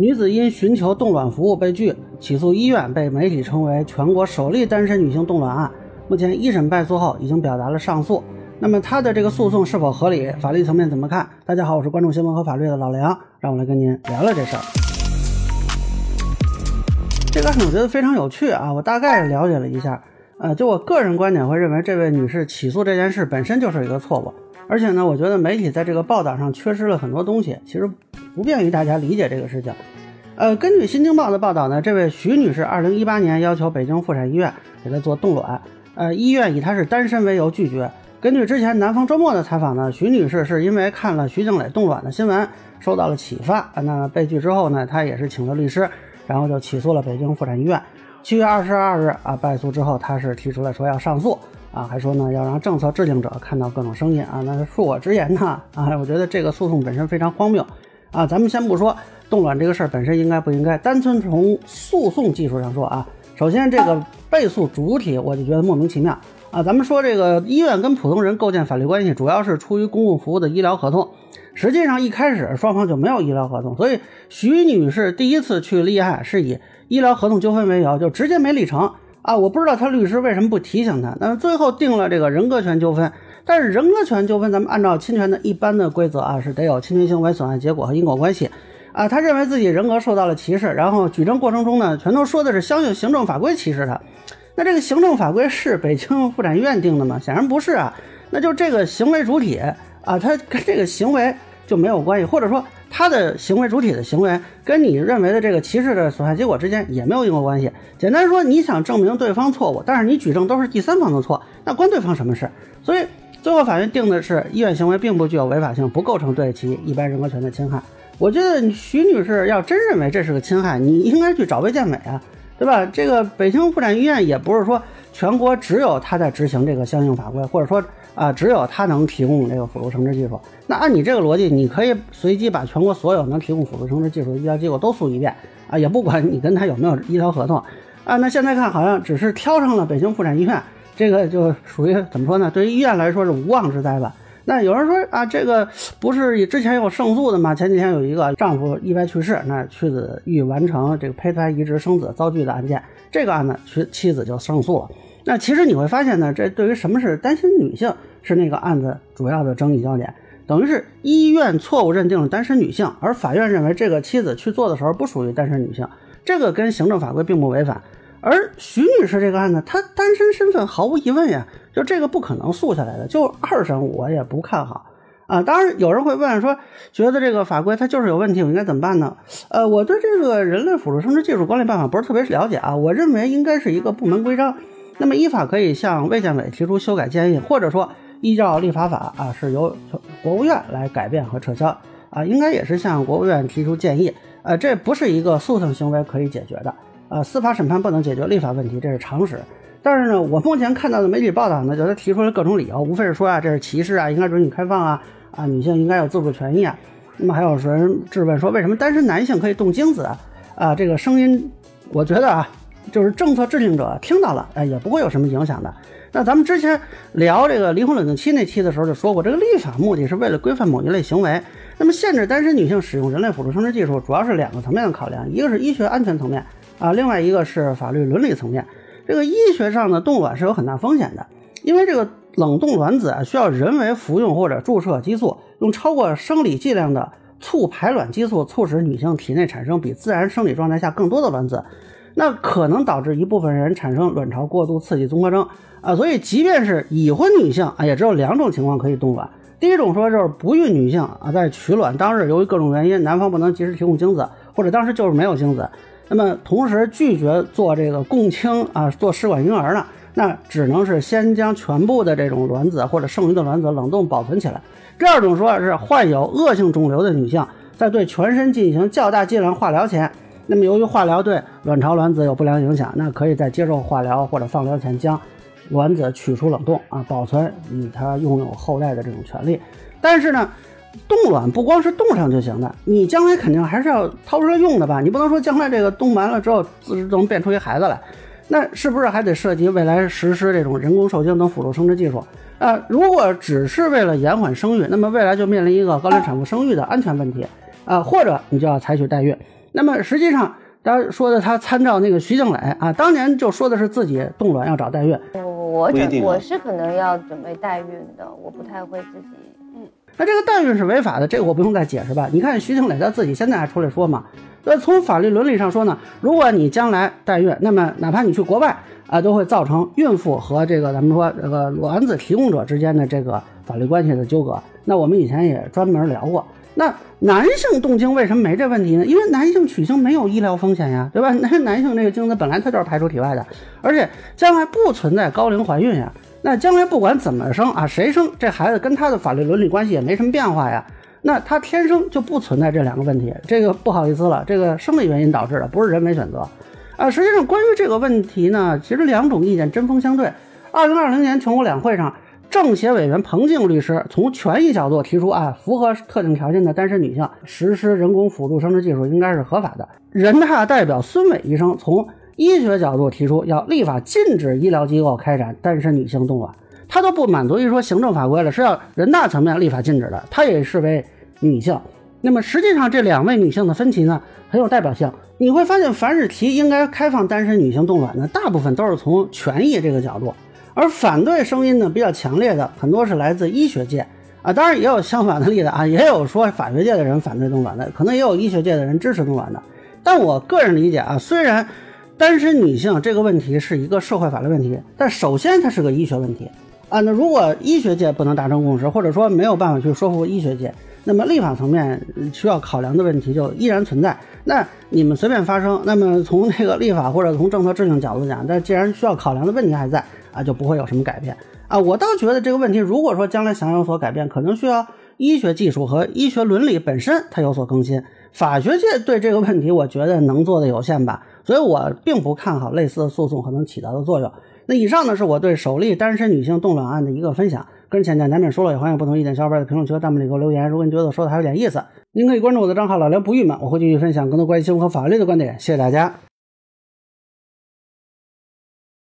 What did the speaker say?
女子因寻求冻卵服务被拒，起诉医院，被媒体称为全国首例单身女性冻卵案。目前一审败诉后，已经表达了上诉。那么她的这个诉讼是否合理？法律层面怎么看？大家好，我是关注新闻和法律的老梁，让我来跟您聊聊这事儿。这个案子我觉得非常有趣啊，我大概了解了一下，呃，就我个人观点会认为，这位女士起诉这件事本身就是一个错误，而且呢，我觉得媒体在这个报道上缺失了很多东西，其实不便于大家理解这个事情。呃，根据《新京报》的报道呢，这位徐女士二零一八年要求北京妇产医院给她做冻卵，呃，医院以她是单身为由拒绝。根据之前南方周末的采访呢，徐女士是因为看了徐静蕾冻卵的新闻受到了启发，那被拒之后呢，她也是请了律师，然后就起诉了北京妇产医院。七月二十二日啊，败诉之后，她是提出了说要上诉啊，还说呢要让政策制定者看到各种声音啊。那恕我直言呢啊，我觉得这个诉讼本身非常荒谬啊。咱们先不说。冻卵这个事儿本身应该不应该？单纯从诉讼技术上说啊，首先这个被诉主体我就觉得莫名其妙啊。咱们说这个医院跟普通人构建法律关系，主要是出于公共服务的医疗合同。实际上一开始双方就没有医疗合同，所以徐女士第一次去立案是以医疗合同纠纷为由，就直接没立成啊。我不知道她律师为什么不提醒她。那么最后定了这个人格权纠纷，但是人格权纠纷咱们按照侵权的一般的规则啊，是得有侵权行为、损害结果和因果关系。啊，他认为自己人格受到了歧视，然后举证过程中呢，全都说的是相应行政法规歧视他。那这个行政法规是北京妇产医院定的吗？显然不是啊。那就这个行为主体啊，他跟这个行为就没有关系，或者说他的行为主体的行为跟你认为的这个歧视的损害结果之间也没有因果关系。简单说，你想证明对方错误，但是你举证都是第三方的错，那关对方什么事？所以最后法院定的是医院行为并不具有违法性，不构成对其一般人格权的侵害。我觉得徐女士要真认为这是个侵害，你应该去找卫健委啊，对吧？这个北京妇产医院也不是说全国只有他在执行这个相应法规，或者说啊只有他能提供这个辅助生殖技术。那按你这个逻辑，你可以随机把全国所有能提供辅助生殖技术的医疗机构都诉一遍啊，也不管你跟他有没有医疗合同啊。那现在看好像只是挑上了北京妇产医院，这个就属于怎么说呢？对于医院来说是无妄之灾吧。那有人说啊，这个不是之前有胜诉的吗？前几天有一个丈夫意外去世，那妻子欲完成这个胚胎移植生子遭拒的案件，这个案子妻妻子就胜诉了。那其实你会发现呢，这对于什么是单身女性是那个案子主要的争议焦点，等于是医院错误认定了单身女性，而法院认为这个妻子去做的时候不属于单身女性，这个跟行政法规并不违反。而徐女士这个案子，她单身身份毫无疑问呀，就这个不可能诉下来的。就二审我也不看好啊。当然有人会问说，觉得这个法规它就是有问题，我应该怎么办呢？呃，我对这个人类辅助生殖技术管理办法不是特别了解啊。我认为应该是一个部门规章，那么依法可以向卫健委提出修改建议，或者说依照立法法啊，是由国务院来改变和撤销啊，应该也是向国务院提出建议。呃，这不是一个诉讼行为可以解决的。啊，司法审判不能解决立法问题，这是常识。但是呢，我目前看到的媒体报道呢，就他提出了各种理由，无非是说啊，这是歧视啊，应该允许开放啊，啊，女性应该有自主权益啊。那么还有人质问说，为什么单身男性可以动精子啊？啊，这个声音，我觉得啊，就是政策制定者听到了，哎，也不会有什么影响的。那咱们之前聊这个离婚冷静期那期的时候就说过，这个立法目的是为了规范某一类行为。那么限制单身女性使用人类辅助生殖技术，主要是两个层面的考量，一个是医学安全层面。啊，另外一个是法律伦理层面，这个医学上的冻卵是有很大风险的，因为这个冷冻卵子啊需要人为服用或者注射激素，用超过生理剂量的促排卵激素，促使女性体内产生比自然生理状态下更多的卵子，那可能导致一部分人产生卵巢过度刺激综合征啊，所以即便是已婚女性啊，也只有两种情况可以冻卵，第一种说就是不孕女性啊，在取卵当日由于各种原因，男方不能及时提供精子，或者当时就是没有精子。那么同时拒绝做这个共清啊，做试管婴儿呢，那只能是先将全部的这种卵子或者剩余的卵子冷冻保存起来。第二种说是患有恶性肿瘤的女性，在对全身进行较大剂量化疗前，那么由于化疗对卵巢卵子有不良影响，那可以在接受化疗或者放疗前将卵子取出冷冻啊，保存以她拥有后代的这种权利。但是呢。冻卵不光是冻上就行的，你将来肯定还是要掏出来用的吧？你不能说将来这个冻完了之后自己能变出一孩子来，那是不是还得涉及未来实施这种人工受精等辅助生殖技术？啊，如果只是为了延缓生育，那么未来就面临一个高龄产妇生育的安全问题啊，或者你就要采取代孕那么实际上，他说的他参照那个徐静蕾啊，当年就说的是自己冻卵要找代孕。我我我是可能要准备代孕的，我不太会自己。那这个代孕是违法的，这个我不用再解释吧？你看徐静蕾她自己现在还出来说嘛，那从法律伦理上说呢，如果你将来代孕，那么哪怕你去国外啊，都会造成孕妇和这个咱们说这个卵子提供者之间的这个法律关系的纠葛。那我们以前也专门聊过。那男性动精为什么没这问题呢？因为男性取精没有医疗风险呀，对吧？那 男性这个精子本来它就是排出体外的，而且将来不存在高龄怀孕呀。那将来不管怎么生啊，谁生这孩子跟他的法律伦理关系也没什么变化呀。那他天生就不存在这两个问题。这个不好意思了，这个生理原因导致的，不是人为选择啊。实际上关于这个问题呢，其实两种意见针锋相对。二零二零年全国两会上。政协委员彭静律师从权益角度提出啊，符合特定条件的单身女性实施人工辅助生殖技术应该是合法的。人大代表孙伟医生从医学角度提出要立法禁止医疗机构开展单身女性冻卵，他都不满足于说行政法规了，是要人大层面立法禁止的。他也视为女性。那么实际上这两位女性的分歧呢很有代表性。你会发现，凡是提应该开放单身女性冻卵的，大部分都是从权益这个角度。而反对声音呢比较强烈的很多是来自医学界啊，当然也有相反的例子啊，也有说法学界的人反对冻卵的，可能也有医学界的人支持冻卵的。但我个人理解啊，虽然单身女性这个问题是一个社会法律问题，但首先它是个医学问题啊。那如果医学界不能达成共识，或者说没有办法去说服医学界，那么立法层面需要考量的问题就依然存在。那你们随便发声，那么从这个立法或者从政策制定角度讲，但既然需要考量的问题还在。啊，就不会有什么改变啊！我倒觉得这个问题，如果说将来想有所改变，可能需要医学技术和医学伦理本身它有所更新。法学界对这个问题，我觉得能做的有限吧，所以我并不看好类似的诉讼可能起到的作用。那以上呢，是我对首例单身女性冻卵案的一个分享。个人浅见难免说了，也欢迎不同意见小伙伴在评论区和弹幕里给我留言。如果你觉得我说的还有点意思，您可以关注我的账号老梁不郁闷，我会继续分享更多关于新闻和法律的观点。谢谢大家。